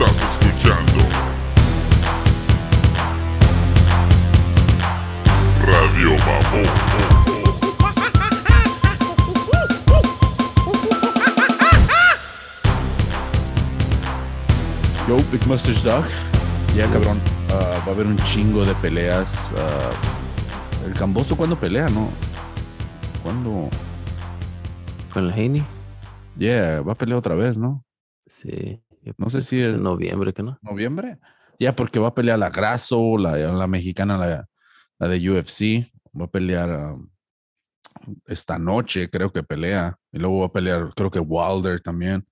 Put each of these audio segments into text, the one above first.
Estás escuchando Radio Mamón. Yo, Big Mustache Dog. Ya, cabrón. ah, va a haber un chingo de peleas. ah, el Camboso, ¿cuándo pelea, no? ¿Cuándo? Con el Haney. Yeah, va a pelear otra vez, ¿no? Sí. No sé creo si es es- en noviembre, que no? ¿Noviembre? Ya, porque va a pelear la Grasso, la, la mexicana, la, la de UFC. Va a pelear ah, esta noche, creo que pelea. Y luego va a pelear, creo que Wilder también.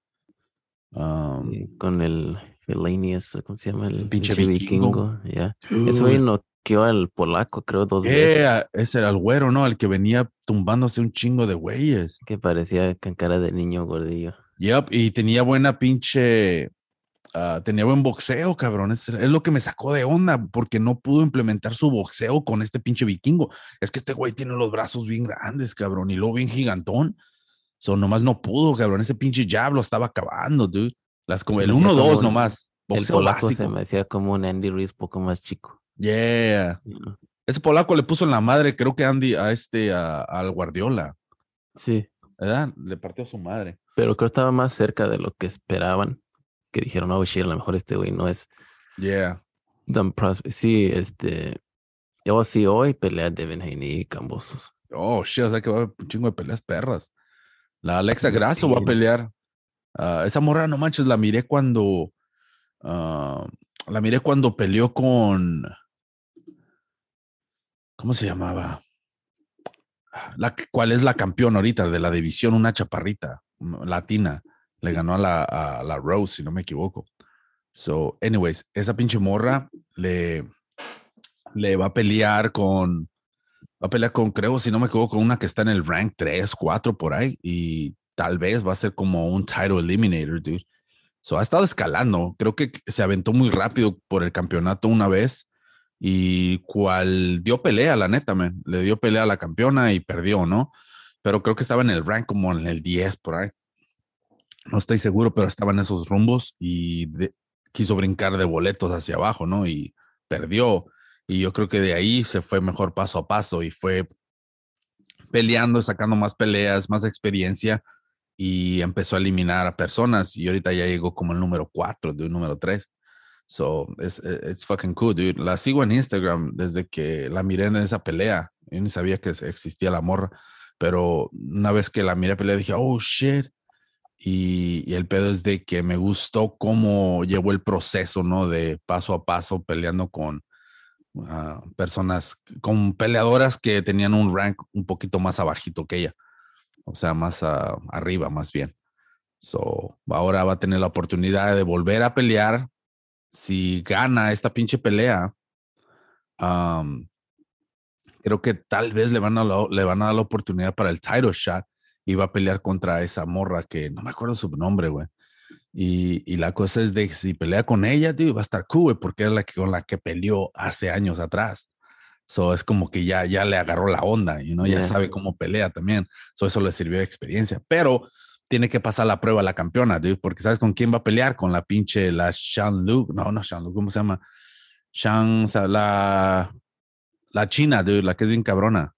Um, Sí, con el Felanius, ¿cómo se llama? El pinche vikingo. Ya. dude. Eso noqueó al polaco, creo, dos veces. Yeah, ese era el güero, ¿no? El que venía tumbándose un chingo de güeyes. Que parecía con cara de niño gordillo. Yep, y tenía buena pinche. ah, tenía buen boxeo, cabrón. Es, es lo que me sacó de onda, porque no pudo implementar su boxeo con este pinche vikingo. Es que este güey tiene los brazos bien grandes, cabrón, y luego bien gigantón. So, nomás no pudo, cabrón. Ese pinche jab lo estaba acabando, dude. Las, como, el me hacía 1-2 como un- nomás. El Boxeo polaco básico. se me hacía como un Andy Ruiz poco más chico. Yeah. know. Ese polaco le puso en la madre, creo que Andy, a este, a- al Guardiola, Sí, ¿verdad? Le partió a su madre. Pero creo que estaba más cerca de lo que esperaban. Que dijeron, oh shit, a lo mejor este güey no es Yeah. Dan. Sí, este. Yo sí, hoy pelea Devin Haney y Cambosos. Oh, shit, o sea que va a haber un chingo de peleas perras. La Alexa Sí. Grasso va a pelear. Ah, esa morra, no manches, la miré cuando. ah, la miré cuando peleó con. ¿Cómo se llamaba? La, ¿Cuál es la campeona ahorita de la división? Una chaparrita latina. Le ganó a la, a la Rose, si no me equivoco. So, anyways, esa pinche morra le, le va a pelear con. Va a pelear con, creo, si no me equivoco, una que está en el rank 3, 4 por ahí. Y tal vez va a ser como un title eliminator, dude. So ha estado escalando. Creo que se aventó muy rápido por el campeonato una vez. Y cual dio pelea, la neta, man. Le dio pelea a la campeona y perdió, ¿no? Pero creo que estaba en el rank como en el 10 por ahí. No estoy seguro, pero estaba en esos rumbos y quiso brincar de boletos hacia abajo, ¿no? Y perdió. Y yo creo que de ahí se fue mejor paso a paso y fue peleando, sacando más peleas, más experiencia y empezó a eliminar a personas. Y ahorita ya llegó como el número 4 de un número 3. So, it's, it's fucking cool, dude. La sigo en Instagram desde que la miré en esa pelea. Yo ni sabía que existía la morra, pero una vez que la miré pelear dije, oh shit. Y, el pedo es de que me gustó cómo llevó el proceso, ¿no? De paso a paso peleando con ah, personas, con peleadoras que tenían un rank un poquito más abajito que ella. O sea, más ah, arriba, más bien. So, ahora va a tener la oportunidad de volver a pelear. Si gana esta pinche pelea, creo que tal vez le van a dar la oportunidad para el title shot va a pelear contra esa morra que no me acuerdo su nombre, güey. Y, y la cosa es de si pelea con ella, tío, va a estar cool, güey, porque es la que con la que peleó hace años atrás. So es como que ya, ya le agarró la onda, y ¿no? ya Yeah. sabe cómo pelea también. So eso le sirvió de experiencia. Pero tiene que pasar la prueba la campeona, dude, porque ¿sabes con quién va a pelear? Con la pinche, la Shan Lu, no, no Shan Lu, ¿cómo se llama? Shan, la, la china, dude, la que es bien cabrona.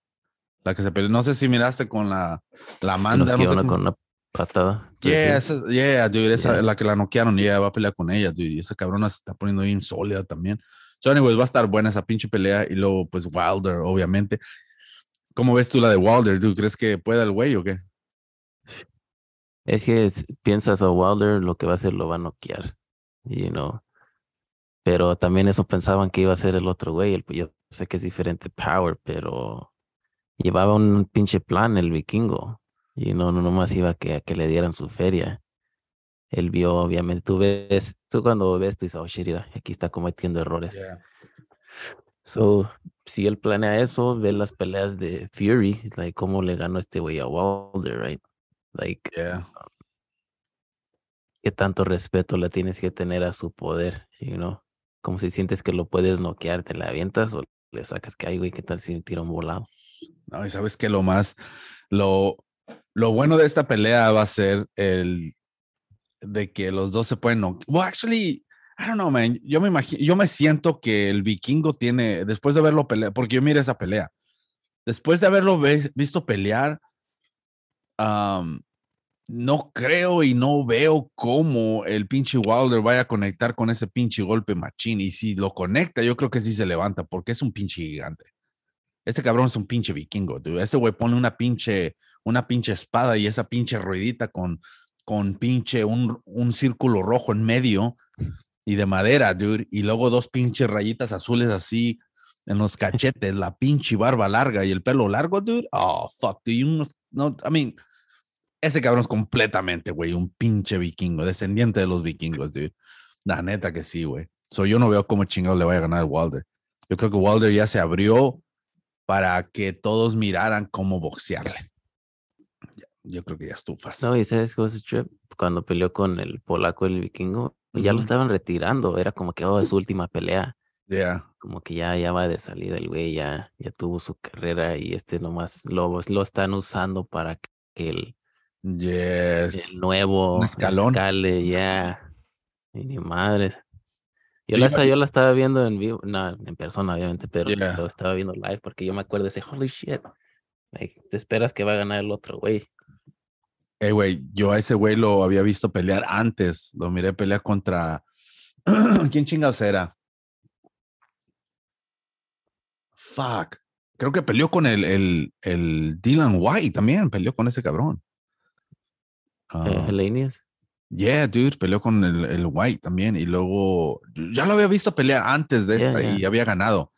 La que se peleó, no sé si miraste con la, la Amanda, no sé cómo- con una patada. Yeah, esa- yeah, dude, esa, Yeah. la que la noquearon, yeah, va a pelear con ella, dude, y esa cabrona se está poniendo bien sólida también. So, anyways, va a estar buena esa pinche pelea, y luego, pues, Wilder, obviamente. ¿Cómo ves tú la de Wilder, dude? ¿Crees que pueda el güey o qué? Es que es- piensas a Wilder, lo que va a hacer lo va a noquear. You know. Pero también eso pensaban que iba a ser el otro güey. el- Yo sé que es diferente power, pero llevaba un pinche plan el vikingo. Y no, no nomás iba a que, a que le dieran su feria. Él vio, obviamente, tú ves, tú cuando ves, tú dices, oh shit, aquí está cometiendo errores. So, si él planea eso, ve las peleas de Fury, es like, ¿cómo le ganó este güey a Wilder, right? Like, Yeah. qué tanto respeto le tienes que tener a su poder, you know? Como si sientes que lo puedes noquear, te la avientas o le sacas que hay, güey, ¿qué tal si un volado? No, y sabes que lo más, lo, lo bueno de esta pelea va a ser el de que los dos se pueden. no- Well, actually, I don't know, man. Yo me imagino, yo me siento que el vikingo tiene, después de verlo pelear, porque yo miré esa pelea, después de haberlo ve- visto pelear, am, no creo y no veo cómo el pinche Wilder vaya a conectar con ese pinche golpe machín. Y si lo conecta, yo creo que sí se levanta, porque es un pinche gigante. Este cabrón es un pinche vikingo, dude. Ese güey pone una pinche, una pinche espada y esa pinche ruedita con, con pinche un, un círculo rojo en medio y de madera, dude. Y luego dos pinches rayitas azules así en los cachetes, la pinche barba larga y el pelo largo, dude. Oh, fuck, dude. y unos- no, I mean, ese cabrón es completamente, güey, un pinche vikingo, descendiente de los vikingos, dude. La neta que sí, güey. So yo no veo cómo chingado le vaya a ganar Wilder. Yo creo que Wilder ya se abrió para que todos miraran cómo boxearle. Yo creo que ya estufas. No, y sabes was trip cuando peleó con el polaco, el vikingo, ya lo estaban retirando. Era como que, oh, es su última pelea. Yeah. Como que ya, ya va de salida el güey, ya, ya tuvo su carrera y este nomás lo, lo están usando para que el, Yes. el nuevo escalón. escale, ya. Y ni madres. Yo la, yo estaba viendo en vivo, no, en persona, obviamente, pero Yeah. lo estaba viendo live porque yo me acuerdo de ese holy shit. like, te esperas que va a ganar el otro güey. Hey, güey, yo a ese güey lo había visto pelear antes. Lo miré pelear contra. ¿Quién chingados era? Fuck. Creo que peleó con el, el, el Dylan White también. Peleó con ese cabrón. Eh, Ah, Helenius. Yeah, dude. Peleó con el, el White también. Y luego. Ya lo había visto pelear antes de Yeah, esta y yeah. había ganado.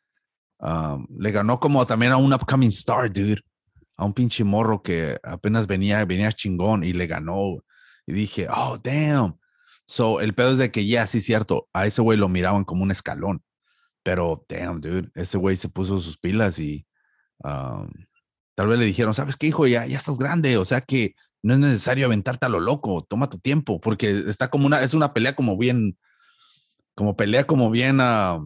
Um, le ganó como también a un upcoming star, dude. A un pinche morro que apenas venía, venía chingón y le ganó. Y dije, oh, damn. So, el pedo es de que ya, sí, cierto, a ese güey lo miraban como un escalón. Pero, damn, dude, ese güey se puso sus pilas y um, tal vez le dijeron, ¿sabes qué, hijo? Ya, ya estás grande, o sea que no es necesario aventarte a lo loco, toma tu tiempo, porque está como una, es una pelea como bien, como pelea como bien, ah,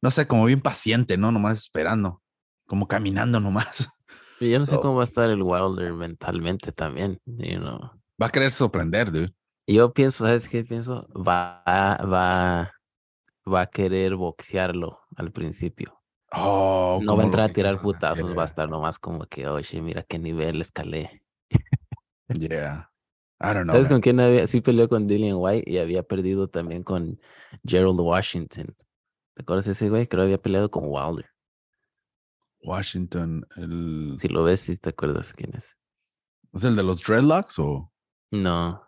no sé, como bien paciente, ¿no? Nomás esperando, como caminando nomás. Y Yo no sé cómo va a estar el Wilder mentalmente también, you know. Va a querer sorprender, dude. Yo pienso, ¿sabes qué pienso? Va, va, va a querer boxearlo al principio. Oh, no va a entrar a tirar putazos, va a estar nomás como que, oye, mira qué nivel escalé. Yeah. I don't know. ¿Sabes man. con quién había? Sí peleó con Dillian White y había perdido también con Gerald Washington. ¿Te acuerdas de ese güey? Creo que había peleado con Wilder. Washington, el, Si lo ves, sí te acuerdas quién es. ¿es el de los dreadlocks o? No.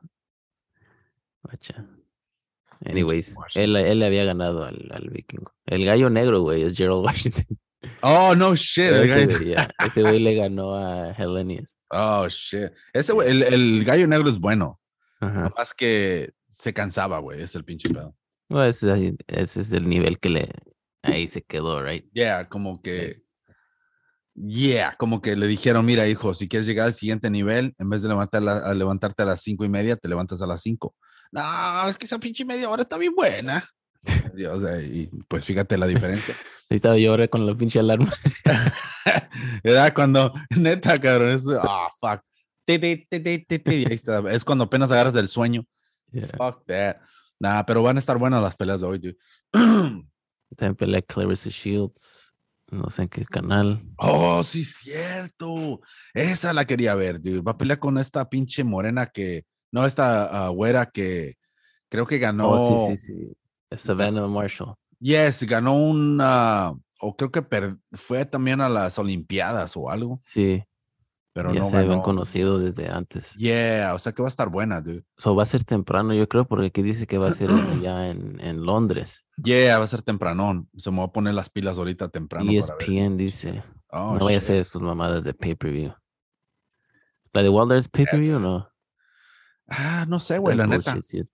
Anyways, él, él le había ganado al, al vikingo. El gallo negro, güey, es Gerald Washington. Oh, no shit. Pero güey, ese güey le ganó a Hellenius. Oh, shit. Ese güey, el, el gallo negro es bueno. Ajá. Más que se cansaba, güey. Es el pinche pedo. Ese, es ahí- ese es el nivel que le ahí se quedó, right? Yeah, como que. Yeah, como que le dijeron, mira, hijo, si quieres llegar al siguiente nivel, en vez de levantar la- a levantarte a las cinco y media, te levantas a las cinco. No, es que esa pinche media hora está bien buena. Sea, y pues fíjate la diferencia. Ahí estaba yo ahora con la pinche alarma. ¿Verdad? Cuando, neta, cabrón, es, ah, fuck. Ti, ti, ti, ti, ti, ti, y ahí está. Es cuando apenas agarras del sueño. Yeah. Fuck that. Nah, pero van a estar buenas las peleas de hoy, dude. También pelea Clarissa Shields. No sé en qué canal. Oh, sí, cierto. Esa la quería ver, dude. Va a pelear con esta pinche morena que, no, esta ah, güera que creo que ganó. Oh, sí, sí, sí. Savannah Marshall. Yes, ganó una, o creo que per- fue también a las Olimpiadas o algo, Sí, pero ya no se habían conocido desde antes. Yeah, o sea que va a estar buena, dude. So va a ser temprano, yo creo, porque aquí dice que va a ser ya en, en Londres. Yeah, va a ser tempranón. Se me va a poner las pilas ahorita temprano. ESPN pinche dice. Oh, no vaya a ser sus mamadas de pay-per-view. ¿La de Wilder es pay-per-view o no? Ah, no sé, güey, la neta. sí es.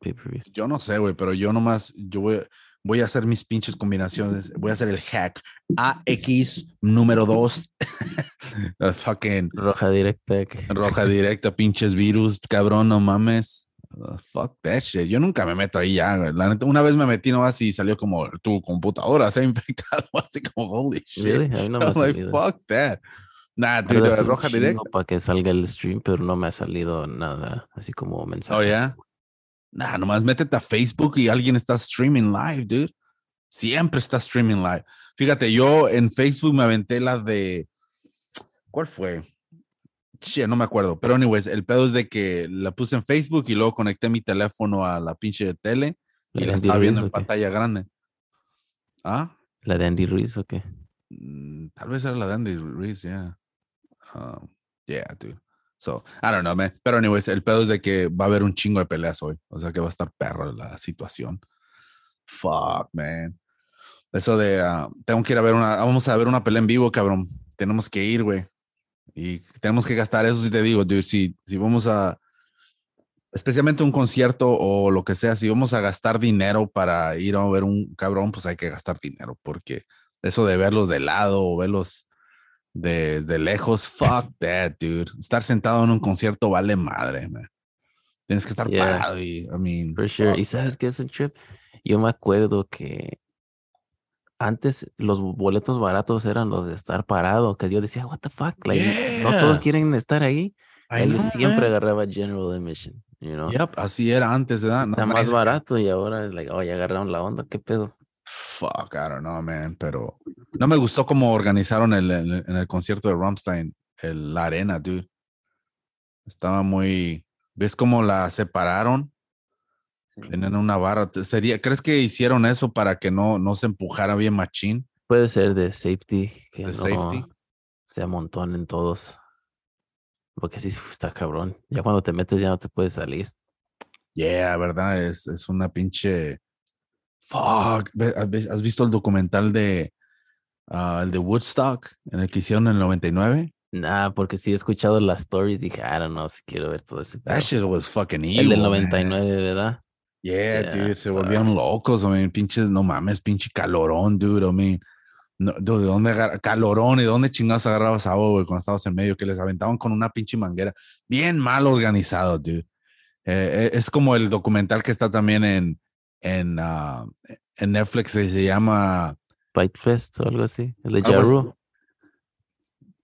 Yo no sé, güey, pero yo nomás, yo voy, voy a hacer mis pinches combinaciones. Voy a hacer el hack. AX número 2. fucking Roja directa. roja directa, pinches virus, cabrón, no mames. Uh, fuck that shit. Yo nunca me meto ahí ya, güey. La neta, una vez me metí nomás y salió como tu computadora se ha infectado, así como holy shit. Really? A mí no me ha I'm like, fuck that. Es un roja directa. Para que salga el stream, pero no me ha salido nada así como mensaje. Oh, yeah? Nah, nomás métete a Facebook y alguien está streaming live, dude. Siempre está streaming live. Fíjate, yo en Facebook me aventé la de. ¿Cuál fue? Che, no me acuerdo. Pero, anyways, el pedo es de que la puse en Facebook y luego conecté mi teléfono a la pinche tele y ¿La de estaba viendo Ruiz en pantalla grande. ¿Ah? ¿La de Andy Ruiz o qué? Mm, Tal vez era la de Andy Ruiz, yeah. Um, yeah, dude. So, I don't know, man. Pero, anyways, el pedo es de que va a haber un chingo de peleas hoy. O sea que va a estar perro la situación. Fuck, man. Eso de, ah, tengo que ir a ver una, vamos a ver una pelea en vivo, cabrón. Tenemos que ir, güey. Y tenemos que gastar, eso sí te digo, dude. Si, si vamos a, especialmente un concierto o lo que sea, si vamos a gastar dinero para ir a ver un cabrón, pues hay que gastar dinero, porque eso de verlos de lado o verlos de, de lejos, fuck that, dude. Estar sentado en un concierto vale madre, man. Tienes que estar Yeah. parado y, I mean, For sure. ¿Y sabes qué es el trip? Yo me acuerdo que antes los boletos baratos eran los de estar parado, que yo decía, what the fuck, like, no todos Yeah. quieren estar ahí. I yo know, siempre man. agarraba general admission, you know. Yep, así era antes, ¿verdad? Está Nada más barato y ahora es like, oh, ya agarraron la onda, ¿qué pedo? Fuck, I don't know, man. Pero no me gustó cómo organizaron el, el- en el concierto de Rammstein el, la arena, dude. Estaba muy. ¿Ves cómo la separaron? Tenían una barra. Sería, ¿Crees que hicieron eso para que no, no se empujara bien machín? Puede ser de safety, que De no safety. se amontonen todos. Porque sí, está cabrón. Ya cuando te metes ya no te puedes salir. Yeah, ¿verdad? Es, es una pinche. Fuck. ¿Has vi- has visto el documental de. ah, el de Woodstock, en el que hicieron en el 99? Nah, porque sí he escuchado las stories, dije, I don't know si quiero ver todo ese. That shit was fucking evil. El del man. 99, ¿verdad? Yeah, Yeah, dude, se volvían locos, I mean, pinches, no mames, pinche calorón, dude, I mean, no, dude, ¿de dónde calorón y de dónde chingados agarrabas agua, güey, cuando estabas en medio, que les aventaban con una pinche manguera, bien mal organizado, dude. Eh, eh, es como el documental que está también en, en, ah, en Netflix, que se llama, Fight Fest o algo así. El de. Jaru.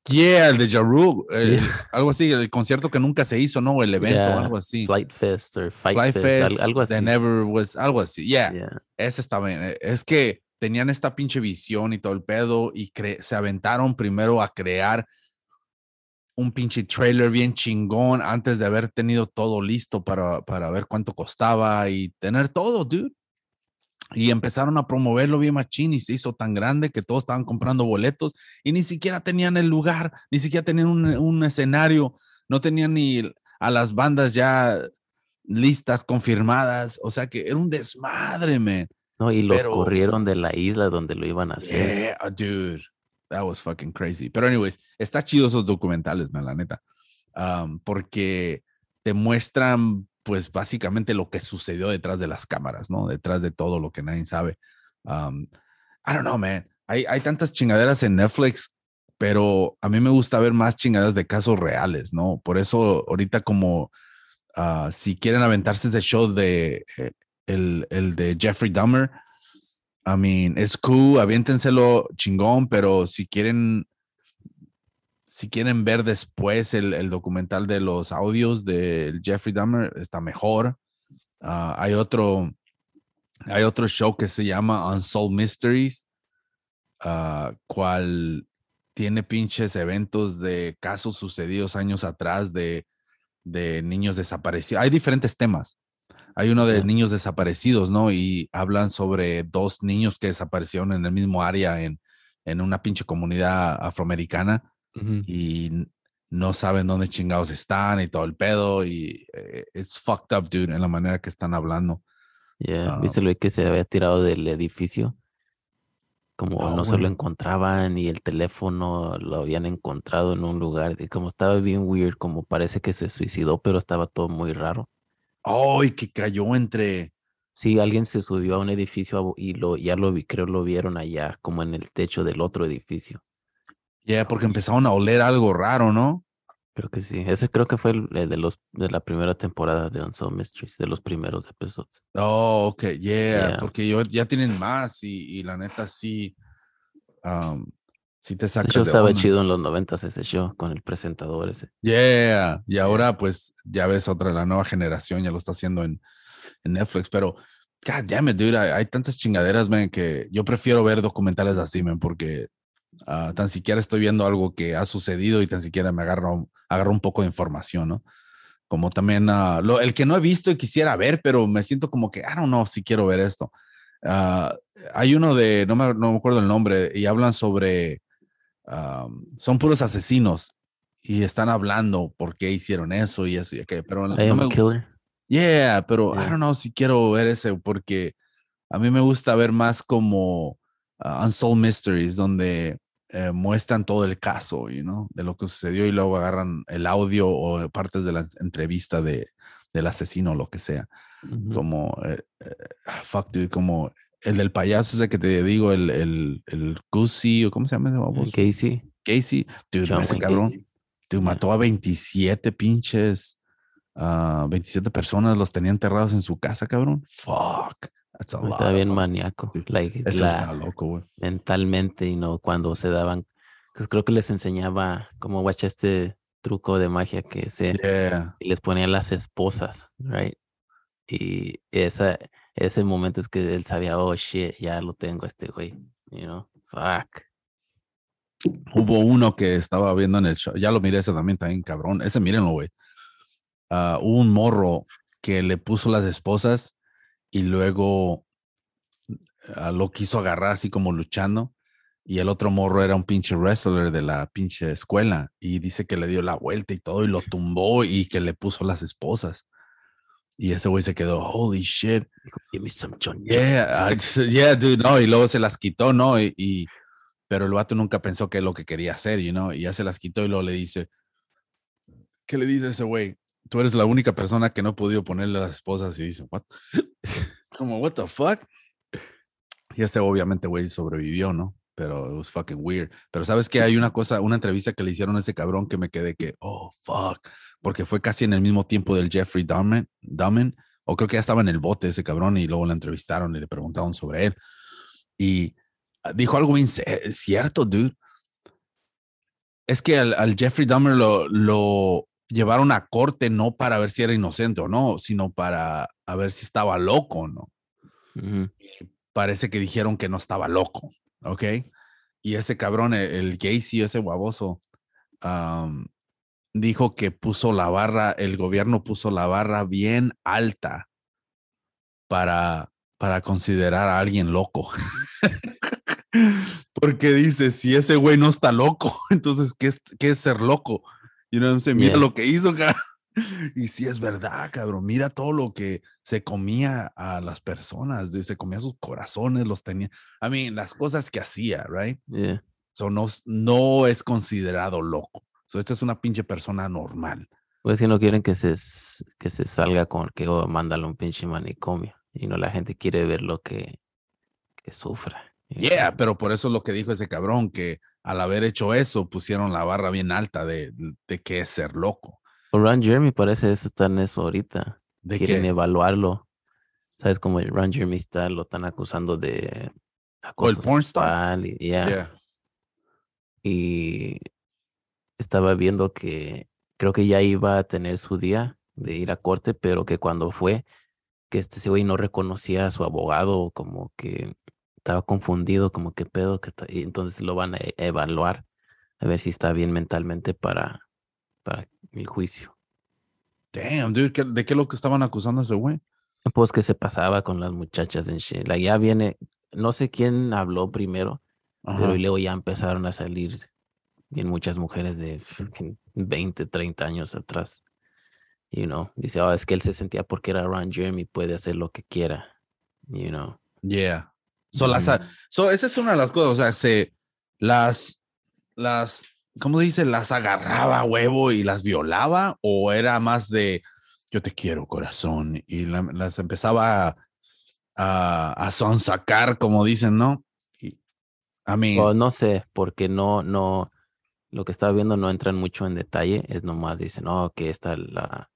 yeah, el de Jaru, Yeah. algo así, el concierto que nunca se hizo, ¿no? El evento, Yeah, algo así. Flight Fest o Fight Fly Fest, Fest, al- algo así. that never was, algo así, yeah. Yeah. Ese está bien. eh, Es que tenían esta pinche visión y todo el pedo y se aventaron primero a crear un pinche trailer bien chingón antes de haber tenido todo listo para, para ver cuánto costaba y tener todo, dude. Y empezaron a promoverlo bien machín y se hizo tan grande que todos estaban comprando boletos y ni siquiera tenían el lugar, ni siquiera tenían un, un escenario, no tenían ni a las bandas ya listas, confirmadas. O sea que era un desmadre, man. No, y los Pero- corrieron de la isla donde lo iban a hacer. Yeah, dude. That was fucking crazy. Pero, anyways, está chido esos documentales, man, la neta. Um, porque te muestran, pues, básicamente lo que sucedió detrás de las cámaras, ¿no? Detrás de todo lo que nadie sabe. Um, I don't know, man. Hay, hay tantas chingaderas en Netflix, pero a mí me gusta ver más chingaderas de casos reales, ¿no? Por eso, ahorita, como ah, si quieren aventarse ese show de eh, el, el de Jeffrey Dahmer, I mean, es cool, aviéntenselo chingón, pero si quieren, si quieren ver después el, documental de los audios del Jeffrey Dahmer, está mejor. Ah, hay otro, hay otro show que se llama Unsolved Mysteries, ah, cual tiene pinches eventos de casos sucedidos años atrás de, de niños desaparecidos. Hay diferentes temas. Hay uno de niños desaparecidos, ¿no? Y hablan sobre dos niños que desaparecieron en el mismo área en, en una pinche comunidad afroamericana y no saben dónde chingados están y todo el pedo y eh, it's fucked up, dude, en la manera que están hablando. Yeah, Ah. ¿Viste lo que se había tirado del edificio? Como No, no, se lo encontraban y el teléfono lo habían encontrado en un lugar. Y como estaba bien weird, como parece que se suicidó, pero estaba todo muy raro. ¡Ay, que cayó entre... Sí, alguien se subió a un edificio y lo, ya lo vi, creo lo vieron allá, como en el techo del otro edificio. Ya, porque empezaron a oler algo raro, ¿no? Creo que sí. Ese creo que fue el de los de la primera temporada de Unsolved Mysteries, de los primeros episodios. Oh, ok, yeah, Yeah. porque yo, ya tienen más y, y la neta sí, um, sí te Ese show de estaba onda. chido en los noventas, ese show, con el presentador ese. Yeah, y ahora pues ya ves otra, la nueva generación ya lo está haciendo en, en Netflix, pero God damn it, dude, hay, hay tantas chingaderas, man, que yo prefiero ver documentales así, man, porque ah, tan siquiera estoy viendo algo que ha sucedido y tan siquiera me agarro, agarro un poco de información, ¿no? Como también ah, lo, el que no he visto y quisiera ver, pero me siento como que, I don't know si quiero ver esto. Ah, hay uno de, no me, no me acuerdo el nombre, y hablan sobre, am, son puros asesinos y están hablando por qué hicieron eso y eso y aquello, pero I no me, killer. Yeah, pero I Yeah. don't know si quiero ver ese porque a mí me gusta ver más como uh, Unsolved Mysteries, donde eh, muestran todo el caso, you know, de lo que sucedió y luego agarran el audio o partes de la entrevista de, del asesino o lo que sea. Como, eh, eh, ah, fuck, dude, como el del payaso ese que te digo, el, el, el Gussie, o cómo se llama ese baboso? Casey. Casey, dude, John ese cabrón. Dude, mató a 27 pinches, ah, 27 personas, los tenía enterrados en su casa, cabrón. Fuck. That's a lot. Está bien fuck- maníaco. Like, la- está loco, güey. mentalmente y no cuando se daban. Pues creo que les enseñaba como guacha este truco de magia que se Yeah. y les ponían las esposas, right? Y esa, ese momento es que él sabía, oh shit, ya lo tengo este güey, you know, fuck. Hubo uno que estaba viendo en el show. Ya lo miré ese también, también cabrón. Ese, mírenlo, güey. Hubo un morro que le puso las esposas y luego ah, lo quiso agarrar así como luchando. Y el otro morro era un pinche wrestler de la pinche escuela. Y dice que le dio la vuelta y todo y lo tumbó y que le puso las esposas. Y ese güey se quedó, holy shit. Give me some chon chon". Yeah, uh, yeah, dude, no, y luego se las quitó, ¿no? Y, y- pero el vato nunca pensó que es lo que quería hacer, you know, y ya se las quitó y luego le dice, ¿qué le dice ese güey? Tú eres la única persona que no ha podido ponerle las esposas y dice, what? Como, what the fuck? Y ese obviamente güey sobrevivió, ¿no? Pero it was fucking weird. Pero sabes que hay una cosa, una entrevista que le hicieron a ese cabrón que me quedé que, oh, fuck, porque fue casi en el mismo tiempo del Jeffrey Dahmer, Dahmer o creo que ya estaba en el bote ese cabrón y luego le entrevistaron y le preguntaron sobre él. Y ah, dijo algo cierto, dude. Es que al, al Jeffrey Dahmer lo, lo llevaron a corte no para ver si era inocente o no, sino para a ver si estaba loco o no. Ujú. Parece que dijeron que no estaba loco, ¿ok? Y ese cabrón, el, el Gacy, ese guaboso, am, dijo que puso la barra, el gobierno puso la barra bien alta para, para considerar a alguien loco. Porque dice, si ese güey no está loco, entonces, ¿qué es, qué es ser loco? Y no se mira Yeah. lo que hizo, cabrón. Y sí es verdad, cabrón. Mira todo lo que se comía a las personas, se comía sus corazones, los tenía. I mean, las cosas que hacía, right? Yeah. So no, no es considerado loco. So esta es una pinche persona normal. Pues que no quieren que se, que se salga con que oh, un pinche manicomio. Y no la gente quiere ver lo que, que sufra. Yeah, pero por eso es lo que dijo ese cabrón, que al haber hecho eso pusieron la barra bien alta de, de qué es ser loco. O Ron Jeremy parece eso está en eso ahorita. De Quieren que, evaluarlo. ¿Sabes cómo Ron Jeremy está? Lo están acusando de o el acoso porn star. sexual y, yeah. Yeah. y estaba viendo que creo que ya iba a tener su día de ir a corte, pero que cuando fue, que este ese güey no reconocía a su abogado, como que estaba confundido, como que pedo, que está, y entonces lo van a e- evaluar a ver si está bien mentalmente para, para el juicio. Damn, dude, ¿qué- ¿de qué es lo que estaban acusando a ese güey? Pues que se pasaba con las muchachas en. Like, ya viene, no sé quién habló primero, pero Ajá. y luego ya empezaron a salir bien muchas mujeres de fucking 20, 30 años atrás. You know, dice, oh, es que él se sentía porque era Ron Jeremy, puede hacer lo que quiera. You know. Yeah. So, las, a- so, esa es una de las cosas, o sea, se las, las, ¿cómo se dice? Las agarraba a huevo y las violaba, o era más de yo te quiero, corazón, y la- las empezaba a, a, a sonsacar, como dicen, ¿no? Y, I mean, no sé, porque no, no, lo que estaba viendo no entran mucho en detalle, es nomás dicen, oh, que esta la.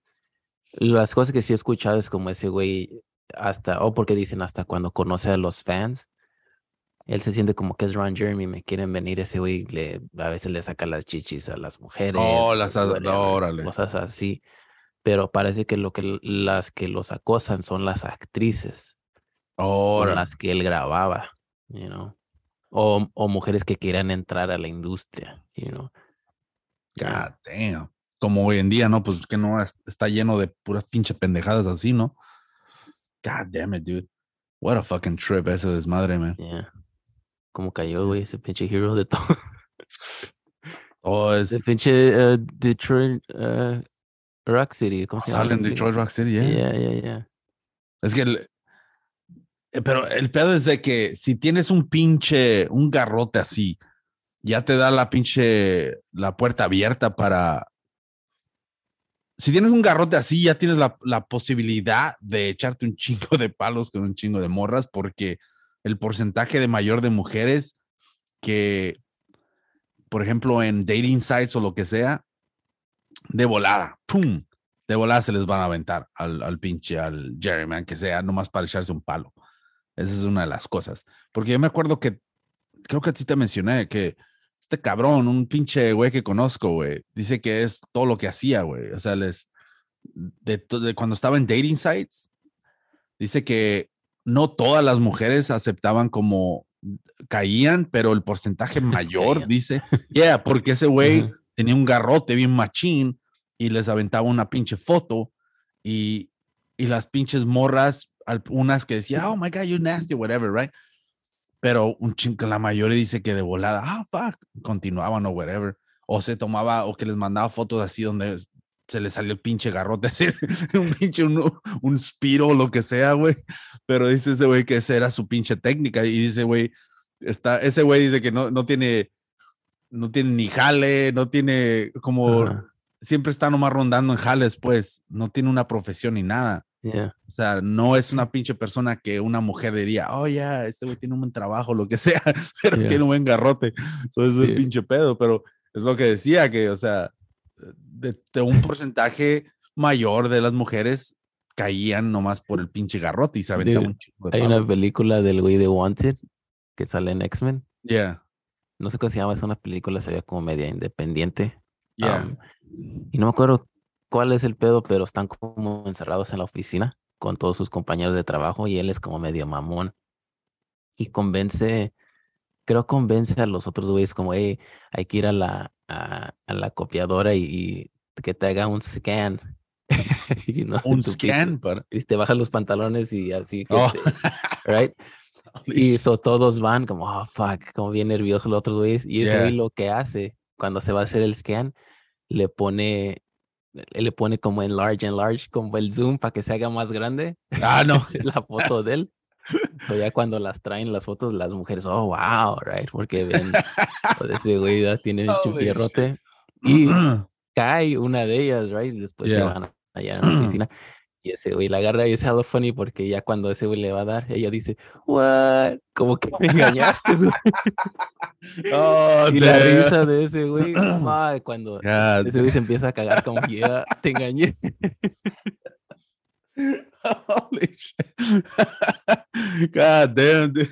Las cosas que sí he escuchado es como ese güey, hasta, o porque dicen hasta cuando conoce a los fans, él se siente como que es Ron Jeremy, me quieren venir ese güey, le, a veces le saca las chichis a las mujeres. Oh, las órale. Cosas así. pero parece que lo que las que los acosan son las actrices con Ahora, las que él grababa, you know. O, o mujeres que quieran entrar a la industria, you know. God damn. Como hoy en día, ¿no? Pues que no es- está lleno de puras pinche pendejadas así, ¿no? God damn it, dude. What a fucking trip ese desmadre, man. Yeah. Como cayó, güey, ese pinche hero de todo. Oh, es, Ese pinche eh, Detroit eh, Rock City, ¿cómo se llama? sale en Detroit Rock City, yeah. Yeah, yeah, yeah. Es que el, pero el pedo es de que si tienes un pinche, un garrote así, ya te da la pinche, la puerta abierta para... Si tienes un garrote así, ya tienes la, la posibilidad de echarte un chingo de palos con un chingo de morras, porque el porcentaje de mayor de mujeres que, por ejemplo, en dating sites o lo que sea, de volada, ¡pum! De volada se les van a aventar al, al pinche, al Jerryman, que sea, nomás para echarse un palo. Esa es una de las cosas. Porque yo me acuerdo que, creo que a ti te mencioné que este cabrón, un pinche güey que conozco, güey, dice que es todo lo que hacía, güey. O sea, les, de, cuando estaba en dating sites, dice que no todas las mujeres aceptaban como caían, pero el porcentaje mayor, dice, yeah, porque ese güey tenía un garrote bien machín y les aventaba una pinche foto y, y las pinches morras, al- unas que decían, oh my God, you're nasty, whatever, right? Pero un chingo, la mayoría dice que de volada, ah, fuck, continuaban o whatever. O se tomaba, o que les mandaba fotos así donde se les salió el pinche garrote, así, un pinche, un, un spiro o lo que sea, güey. Pero dice ese güey que esa era su pinche técnica. Y dice, güey, está, ese güey dice que no, no tiene, no tiene ni jale, no tiene como, siempre está nomás rondando en jales, pues, no tiene una profesión ni nada. Yeah. O sea, no es una pinche persona que una mujer diría, oh, ya, este güey tiene un buen trabajo, lo que sea, pero Yeah. tiene un buen garrote. Eso es el pinche pedo, pero es lo que decía, que, o sea, de, de un porcentaje mayor de las mujeres caían nomás por el pinche garrote y se aventaban un chingo de Hay una película del güey de Wanted que sale en X-Men. Yeah, No sé cómo se llama, es una película, se ve como media independiente. yeah. Am, y no me acuerdo cuál es el pedo, pero están como encerrados en la oficina con todos sus compañeros de trabajo y él es como medio mamón. Y convence, creo convence a los otros güeyes como, hey, hay que ir a la, a, a la copiadora y, y que te haga un scan. you know, un scan, para... Y te bajas los pantalones y así, Oh. te- right? Y so todos van como, oh, fuck, como bien nerviosos los otros güeyes. Y ese Yeah. lo que hace cuando se va a hacer el scan, le pone, él le pone como en large, en large, como el zoom para que se haga más grande Ah, no. la foto de él. So ya cuando las traen las fotos, las mujeres, oh, wow, right? Porque ven, pues, ese güey ya tiene un Holy chupierrote. Y cae una de ellas, right? Después se Yeah. van allá en la oficina. Y ese güey la agarra y es algo funny porque ya cuando ese güey le va a dar, ella dice, what? Como que me engañaste, güey. oh, Y la risa de ese güey, ma, cuando God ese güey se empieza a cagar como, yeah, te engañé. Holy shit. God damn, dude.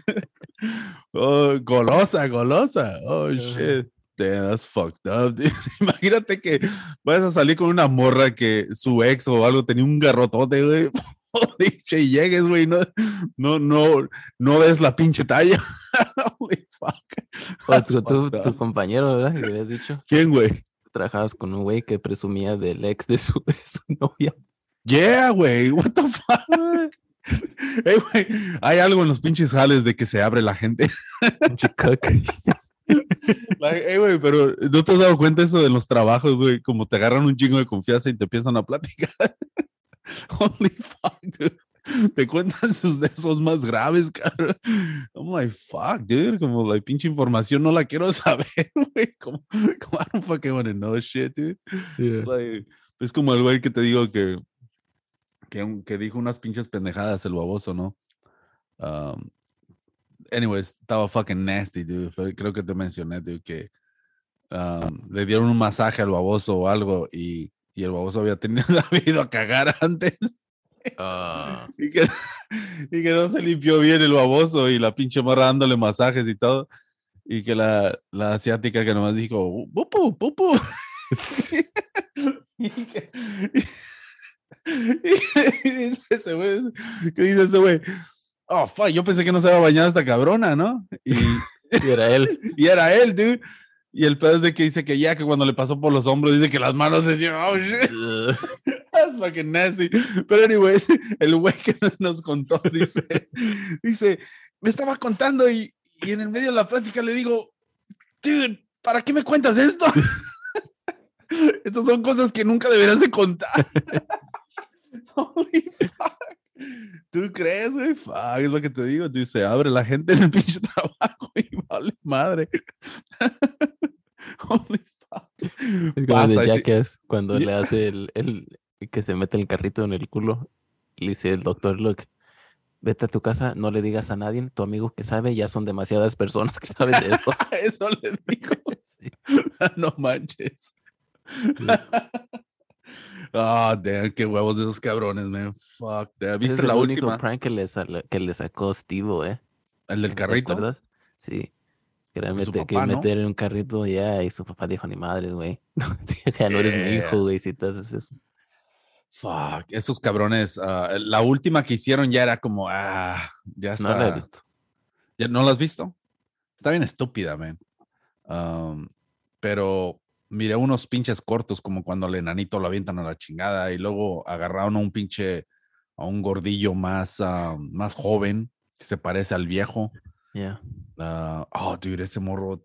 Oh, golosa, golosa. Oh, shit. Damn, that's fucked up, dude. Imagínate que vas a salir con una morra que su ex o algo tenía un garrotote, güey. Y llegues, güey, no, no, no, no ves la pinche talla. Holy fuck. O tu, compañero, ¿verdad? Que habías dicho, ¿Quién, güey? trabajabas con un güey que presumía del ex de su, de su novia. Yeah, güey. What the fuck? Hey, güey, hay algo en los pinches jales de que se abre la gente. Pinche. Like, hey, güey, pero ¿no te has dado cuenta eso de los trabajos, güey? Como te agarran un chingo de confianza y te empiezan a platicar. Holy fuck, dude. Te cuentan sus esos más graves, cara. I'm like, fuck, dude. Como la pinche información no la quiero saber, güey. Como, como I don't fucking want to know shit, dude. Yeah. Like, es como el güey que te digo que, que, que dijo unas pinches pendejadas el baboso, ¿no? Um, anyways, estaba fucking nasty, dude. Creo que te mencioné, dude, que um, le dieron un masaje al baboso o algo y, y el baboso había tenido había ido a cagar antes Ah, y que, y que no se limpió bien el baboso y la pinche morra dándole masajes y todo. Y que la, la asiática que nomás dijo, pupu, pupu. y, que, Y dice ese güey, ¿qué dice ese güey? Oh, fuck, yo pensé que no se había bañado esta cabrona, ¿no? Y, Y era él. y era él, dude. Y el pedo es de que dice que ya que cuando le pasó por los hombros, dice que las manos decían, oh shit, that's fucking nasty. Pero, anyways, el güey que nos contó dice, dice, me estaba contando y, y en el medio de la plática le digo, dude, ¿para qué me cuentas esto? Estas son cosas que nunca deberías de contar. Holy fuck. ¿Tú crees, güey? Fuck, es lo que te digo. Tú se abre la gente en el pinche trabajo y vale madre. Holy fuck. Es como Pasa, de sí- cuando Ya. le hace el, el que se mete el carrito en el culo. Le dice el doctor, look, vete a tu casa, no le digas a nadie, tu amigo que sabe, ya son demasiadas personas que saben de esto. Eso le digo. Sí. no manches. Ah, damn, qué huevos de esos cabrones, man. Fuck, ¿Viste es la el único última? prank que le, sal- que le sacó Steve, ¿eh? El del ¿Te carrito. acuerdas? Sí. Que era Con su meter, que papá, ¿no? meter en un carrito ya y su papá dijo, ni madres, güey. ya no eres mi Yeah. hijo, güey, si te haces eso. Fuck, esos cabrones. ah, la última que hicieron ya era como, ah, ya está. No lo he visto. ¿Ya ¿No lo has visto? Está bien estúpida, man. Um, pero miré unos pinches cortos como cuando al enanito lo avientan a la chingada y luego agarraron a un pinche, a un gordillo más, ah, más joven que se parece al viejo. Ya. Ah, oh, dude, ese morro.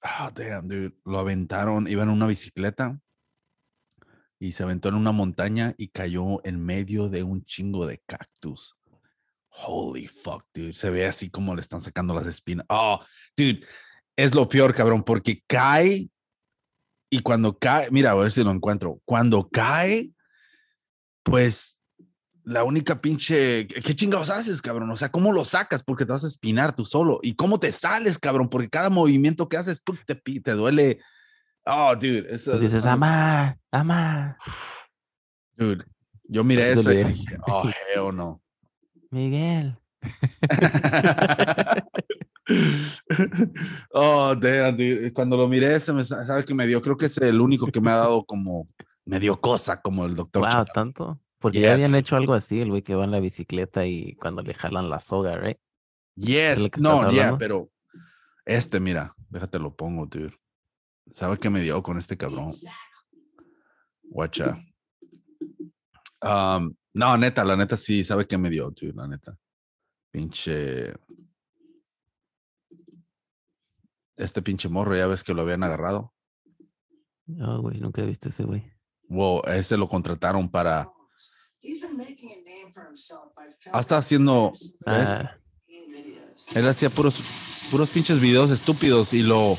Ah, damn, dude. Lo aventaron, iba en una bicicleta y se aventó en una montaña y cayó en medio de un chingo de cactus. Holy fuck, dude. Se ve así como le están sacando las espinas. Oh, dude, es lo peor, cabrón, porque cae y cuando cae, mira, a ver si lo encuentro. Cuando cae, pues la única pinche. ¿Qué chingados haces, cabrón? O sea, ¿cómo lo sacas? Porque te vas a espinar tú solo. ¿Y cómo te sales, cabrón? Porque cada movimiento que haces, te, te duele. Oh, dude. Eso, dices, amar, amar, Dude, yo miré Eso y dije, oh, hell no. Miguel. oh, damn, dude. Cuando lo miré, se me sa- sabe que me dio, creo que es el único que me ha dado como, me dio cosa como el doctor. Wow, tanto. Porque Yeah, ya habían hecho algo así, el güey que va en la bicicleta y cuando le jalan la soga, ¿right? Yes, no, estás yeah, pero este, mira, déjate lo pongo, dude. ¿Sabe qué me dio con este cabrón? Guacha. Um, no, neta, la neta sí, sabe qué me dio, dude, la neta. Pinche. Este pinche morro, ya ves que lo habían agarrado. No, güey, nunca he visto ese güey. Wow, ese lo contrataron para. Ah, Hasta está haciendo. ¿ves? Ah, Él hacía puros, puros pinches videos estúpidos y lo.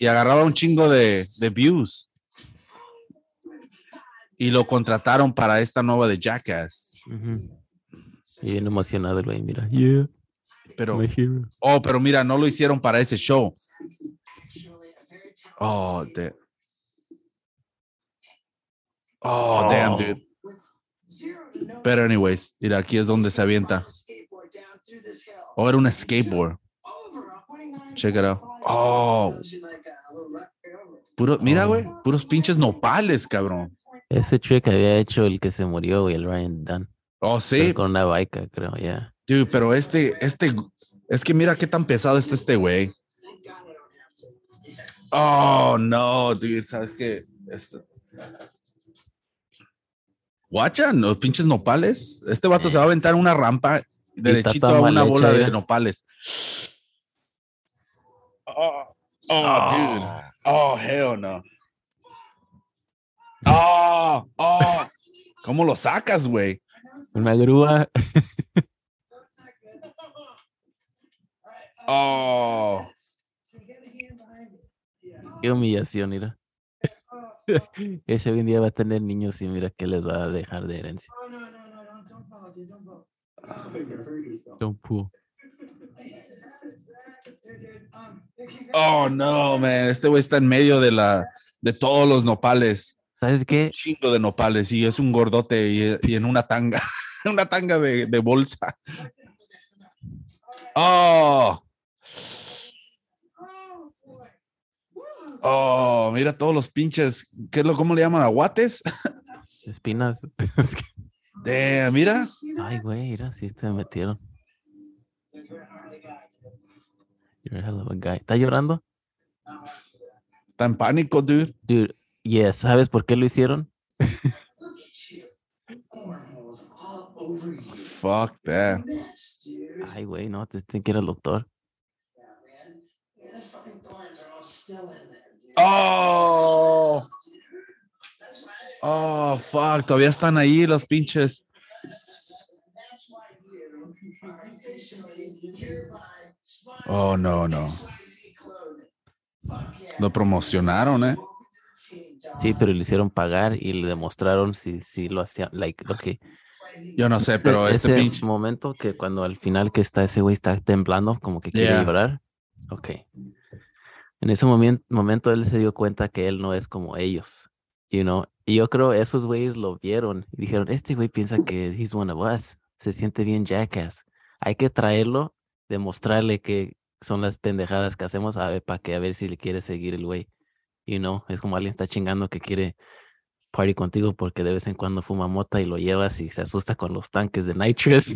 Y agarraba un chingo de, de views. Y lo contrataron para esta nueva de Jackass. ujú. Y bien emocionado el güey, mira. Yeah, Pero, oh, pero mira, no lo hicieron para ese show. Oh, de- oh, damn, dude. Pero, anyways, mira, aquí es donde se avienta. Oh, era un skateboard. Check it out. Oh, puro, mira, güey, puros pinches nopales, cabrón. Ese trick había hecho el que se murió, güey, el Ryan Dunn. Oh, pero sí, Con una baica, creo, ya. Dude, pero este, este, es que mira qué tan pesado está este güey. Oh, no, dude, ¿sabes qué? Este... Guacha, los pinches nopales. Este vato se va a aventar una rampa derechito a una bola de ya. nopales. Oh, oh, dude. Oh, hell no. Oh, oh. ¿Cómo lo sacas, güey? Una grúa. Oh. Qué humillación, mira. Ese hoy en día va a tener niños y mira qué les va a dejar de herencia. Don't pull. Oh, no, man. Este güey está en medio de la de todos los nopales. ¿Sabes qué? Un chingo de nopales y es un gordote y, y en una tanga. una tanga de, de bolsa. Oh. Oh, mira todos los pinches, ¿qué es lo, cómo le llaman? ¿Aguates? Espinas. Damn, mira. Ay, güey, mira, sí te metieron. You're a hell of a guy. ¿Está llorando? Está en pánico, dude. Dude, yes. ¿Sabes por qué lo hicieron? Fuck that. Ay, güey, no, te tienen que ir al doctor. Oh. Oh, fuck. Todavía están ahí los pinches. Oh, no, no. Lo promocionaron, ¿eh? Sí, pero le hicieron pagar y le demostraron si, si lo hacía, like, lo que Yo no sé, ese, pero este ese pinche. momento que cuando al final que está ese güey está temblando, como que quiere Yeah. llorar. Ok. En ese momento, momento él se dio cuenta que él no es como ellos, you know. Y yo creo esos güeyes lo vieron y dijeron, este güey piensa que he's one of us, se siente bien jackass. Hay que traerlo, demostrarle que son las pendejadas que hacemos a ver, para que a ver si le quiere seguir el güey. You know, es como alguien está chingando que quiere party contigo porque de vez en cuando fuma mota y lo llevas y se asusta con los tanques de nitrous.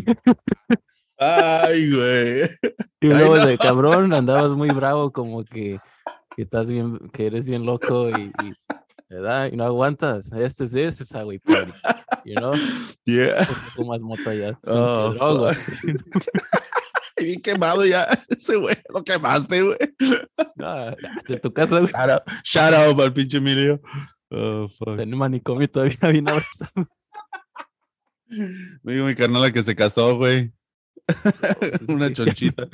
Ay, güey. Y luego no. de cabrón, andabas muy bravo, como que, que estás bien, que eres bien loco y, y, ¿verdad? Y no aguantas. Este es is how we party, you know? Yeah. Mota ya. sin Oh. Y bien quemado ya. Ese güey. Lo quemaste, güey. Ah, de tu casa, güey, Shout out, shout out al pinche Emilio. Oh, fuck. en el manicomio todavía bien abrazado. Me dijo mi carnala que se casó, güey. Una chonchita.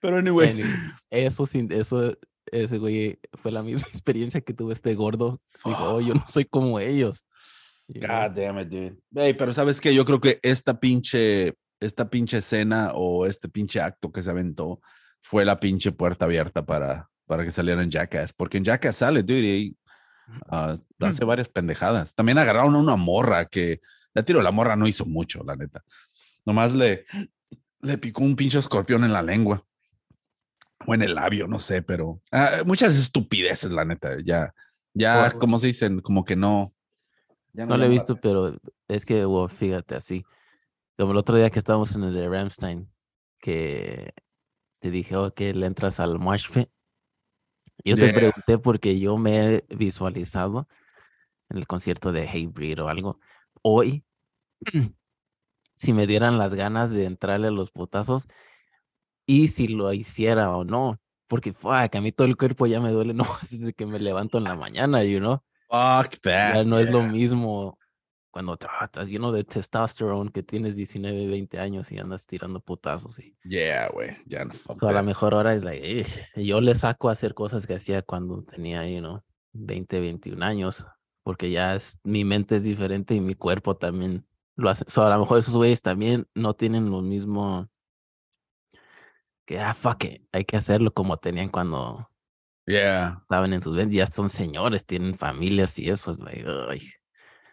Pero, anyways. Anyway, eso sin eso ese güey fue la misma experiencia que tuvo este gordo. Dijo, oh, yo no soy como ellos. God damn it, dude. Ey, pero sabes que yo creo que esta pinche, esta pinche escena o este pinche acto que se aventó fue la pinche puerta abierta para, para que salieran Jackass. Porque en Jackass sale, dude, y ah, hace varias pendejadas. También agarraron a una morra que, la tiro, la morra no hizo mucho, la neta. Nomás le, le picó un pinche escorpión en la lengua. O en el labio, no sé, pero ah, muchas estupideces, la neta. Ya, ya, como se dicen, como que no. ya No lo he visto, pero es que, wow, fíjate así. Como el otro día que estábamos en el de Ramstein, que te dije, oh, que le entras al mosh pit. Yo te pregunté porque yo me he visualizado en el concierto de Hatebreed o algo. Hoy, si me dieran las ganas de entrarle a los putazos y si lo hiciera o no. Porque, fuck, a mí todo el cuerpo ya me duele, no, desde que me levanto en la mañana, you know. Fuck that. Ya no es lo mismo cuando estás lleno de testosterone que tienes 19, 20 años y andas tirando putazos. Y, Yeah, güey. Ya no fuck so, a la mejor hora es like, "Ish", yo le saco a hacer cosas que hacía cuando tenía, you know, 20, 21 años, porque ya es, mi mente es diferente y mi cuerpo también lo hace. So, a lo mejor esos güeyes también no tienen lo mismo que, ah, fuck it, hay que hacerlo como tenían cuando Yeah. estaban en sus 20, ya son señores, tienen familias y eso es like, ay.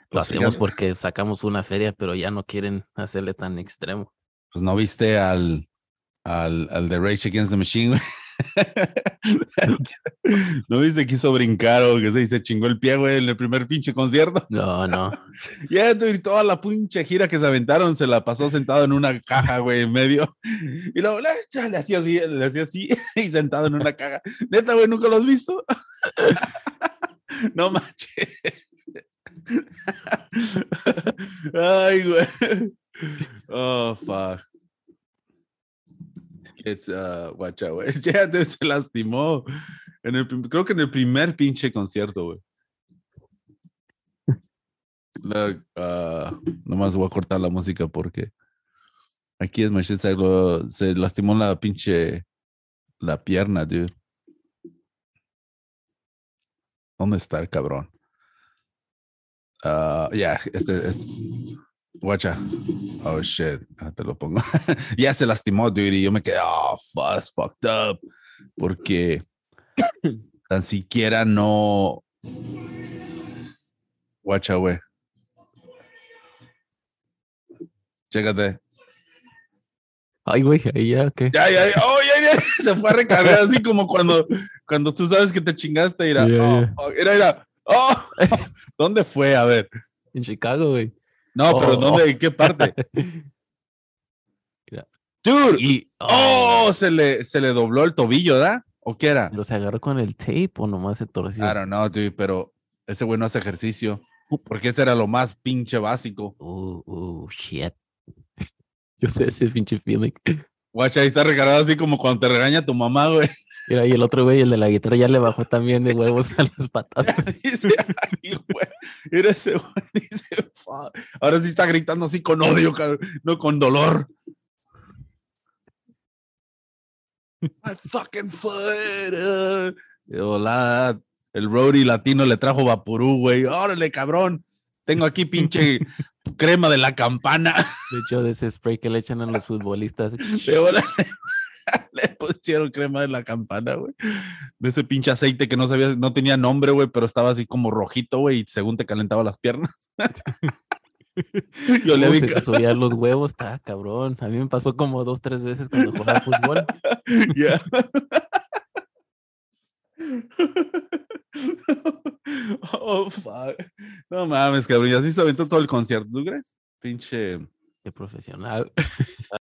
Lo Pues sí, hacemos ya- porque sacamos una feria, pero ya no quieren hacerle tan extremo. Pues no viste al, al, al de Rage Against the Machine, güey. no viste que hizo brincar o que se, chingó el pie, güey, en el primer pinche concierto. No, no. Ya, y toda la pinche gira que se aventaron se la pasó sentado en una caja, güey, en medio. Y luego le hacía así, le hacía así y sentado en una caja. Neta, güey, ¿nunca lo has visto? no manches. Ay, güey. Oh, fuck. It's, uh, out, güey. Ya se lastimó. En el, creo que en el primer pinche concierto, güey. La- ah, nomás voy a cortar la música porque aquí es Machine se, lastimó la pinche la pierna, dude. ¿Dónde está el cabrón? Ah, ya, este, este- Guacha. Oh shit. Ah, te lo pongo. ya se lastimó, dude. Y yo me quedé, oh, fuck, fucked up. Porque tan siquiera no. Guacha, güey. Chécate. Ay, güey, ahí ya, ¿qué? Ya, ya, ya. Oh, ya, ya, se fue a recargar así como cuando, cuando tú sabes que te chingaste. Era, Yeah, oh, yeah. era, era, oh, ¿dónde fue? A ver. En Chicago, güey. No, pero Oh. ¿dónde? ¿En qué parte? Dude, Y, oh, se le, se le dobló el tobillo, ¿verdad? ¿O qué era? ¿Pero se agarró con el tape o nomás se torció? I don't know, dude, pero ese güey no hace ejercicio. Porque ese era lo más pinche básico. Uh, uh, shit. Yo sé ese pinche feeling. Guacha, ahí está recargado así como cuando te regaña tu mamá, güey. Mira, y el otro güey, el de la guitarra, ya le bajó también de huevos a las güey. Era ese güey, dice. Ahora sí está gritando así con odio, cabrón, no con dolor. My fucking foot. Hola, el roadie latino le trajo vaporú, güey. Órale, cabrón. Tengo aquí pinche crema de la campana. De hecho, de ese spray que le echan a los futbolistas. De bola, le pusieron crema de la campana, güey. De ese pinche aceite que no sabía, no tenía nombre, güey, pero estaba así como rojito, güey, y según te calentaba las piernas. Yo le vi. se te subían los huevos, está cabrón. A mí me pasó como dos, tres veces cuando jugaba fútbol. Ya. oh, fuck. No mames, cabrón. Y así se aventó todo el concierto, ¿tú crees? Pinche. Qué profesional.